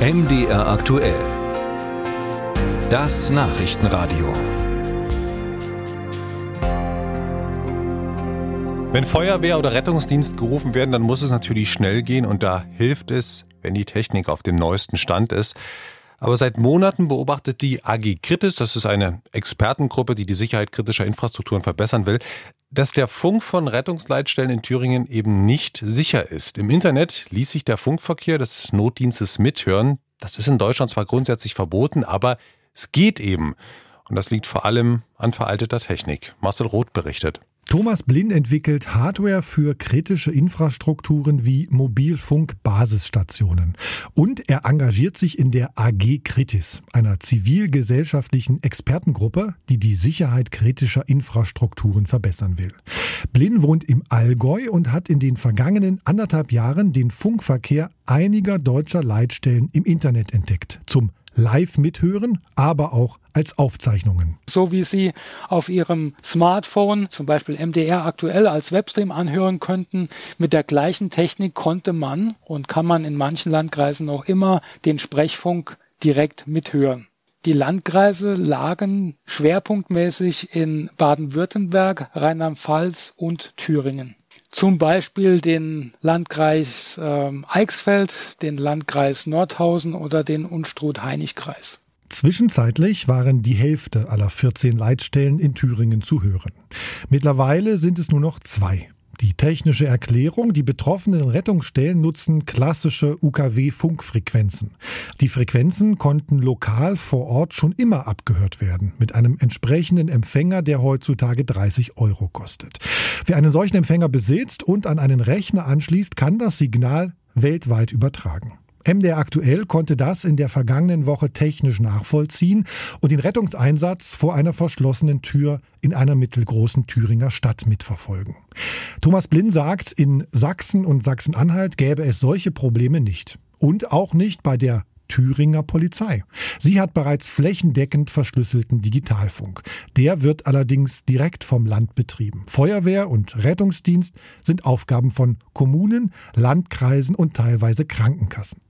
MDR aktuell. Das Nachrichtenradio. Wenn Feuerwehr oder Rettungsdienst gerufen werden, dann muss es natürlich schnell gehen und da hilft es, wenn die Technik auf dem neuesten Stand ist. Aber seit Monaten beobachtet die AG Kritis, das ist eine Expertengruppe, die die Sicherheit kritischer Infrastrukturen verbessern will, dass der Funk von Rettungsleitstellen in Thüringen eben nicht sicher ist. Im Internet ließ sich der Funkverkehr des Notdienstes mithören. Das ist in Deutschland zwar grundsätzlich verboten, aber es geht eben. Und das liegt vor allem an veralteter Technik. Marcel Roth berichtet. Thomas Blinn entwickelt Hardware für kritische Infrastrukturen wie Mobilfunk-Basisstationen. Und er engagiert sich in der AG Kritis, einer zivilgesellschaftlichen Expertengruppe, die die Sicherheit kritischer Infrastrukturen verbessern will. Blinn wohnt im Allgäu und hat in den vergangenen anderthalb Jahren den Funkverkehr einiger deutscher Leitstellen im Internet entdeckt. Zum live mithören, aber auch als Aufzeichnungen. So wie Sie auf Ihrem Smartphone zum Beispiel MDR aktuell als Webstream anhören könnten, mit der gleichen Technik konnte man und kann man in manchen Landkreisen noch immer den Sprechfunk direkt mithören. Die Landkreise lagen schwerpunktmäßig in Baden-Württemberg, Rheinland-Pfalz und Thüringen zum Beispiel den Landkreis äh, Eichsfeld, den Landkreis Nordhausen oder den Unstrut-Heinig-Kreis. Zwischenzeitlich waren die Hälfte aller 14 Leitstellen in Thüringen zu hören. Mittlerweile sind es nur noch zwei. Die technische Erklärung, die betroffenen Rettungsstellen nutzen klassische UKW-Funkfrequenzen. Die Frequenzen konnten lokal vor Ort schon immer abgehört werden, mit einem entsprechenden Empfänger, der heutzutage 30 Euro kostet. Wer einen solchen Empfänger besitzt und an einen Rechner anschließt, kann das Signal weltweit übertragen. MDR aktuell konnte das in der vergangenen Woche technisch nachvollziehen und den Rettungseinsatz vor einer verschlossenen Tür in einer mittelgroßen Thüringer Stadt mitverfolgen. Thomas Blinn sagt, in Sachsen und Sachsen-Anhalt gäbe es solche Probleme nicht. Und auch nicht bei der Thüringer Polizei. Sie hat bereits flächendeckend verschlüsselten Digitalfunk. Der wird allerdings direkt vom Land betrieben. Feuerwehr und Rettungsdienst sind Aufgaben von Kommunen, Landkreisen und teilweise Krankenkassen.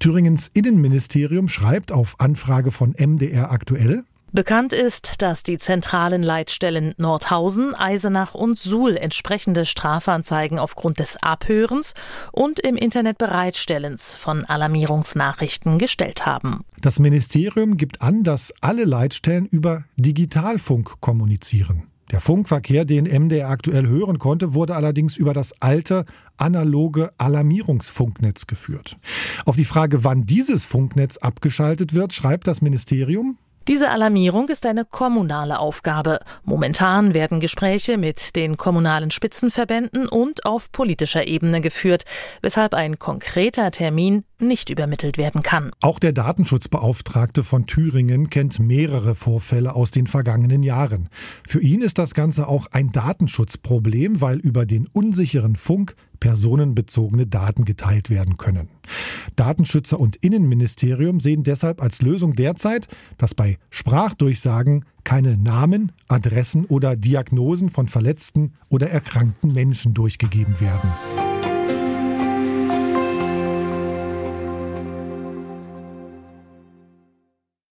Thüringens Innenministerium schreibt auf Anfrage von MDR aktuell, Bekannt ist, dass die zentralen Leitstellen Nordhausen, Eisenach und Suhl entsprechende Strafanzeigen aufgrund des Abhörens und im Internet Bereitstellens von Alarmierungsnachrichten gestellt haben. Das Ministerium gibt an, dass alle Leitstellen über Digitalfunk kommunizieren. Der Funkverkehr, den MDR aktuell hören konnte, wurde allerdings über das alte analoge Alarmierungsfunknetz geführt. Auf die Frage, wann dieses Funknetz abgeschaltet wird, schreibt das Ministerium, diese Alarmierung ist eine kommunale Aufgabe. Momentan werden Gespräche mit den kommunalen Spitzenverbänden und auf politischer Ebene geführt, weshalb ein konkreter Termin nicht übermittelt werden kann. Auch der Datenschutzbeauftragte von Thüringen kennt mehrere Vorfälle aus den vergangenen Jahren. Für ihn ist das Ganze auch ein Datenschutzproblem, weil über den unsicheren Funk personenbezogene Daten geteilt werden können. Datenschützer und Innenministerium sehen deshalb als Lösung derzeit, dass bei Sprachdurchsagen keine Namen, Adressen oder Diagnosen von verletzten oder erkrankten Menschen durchgegeben werden.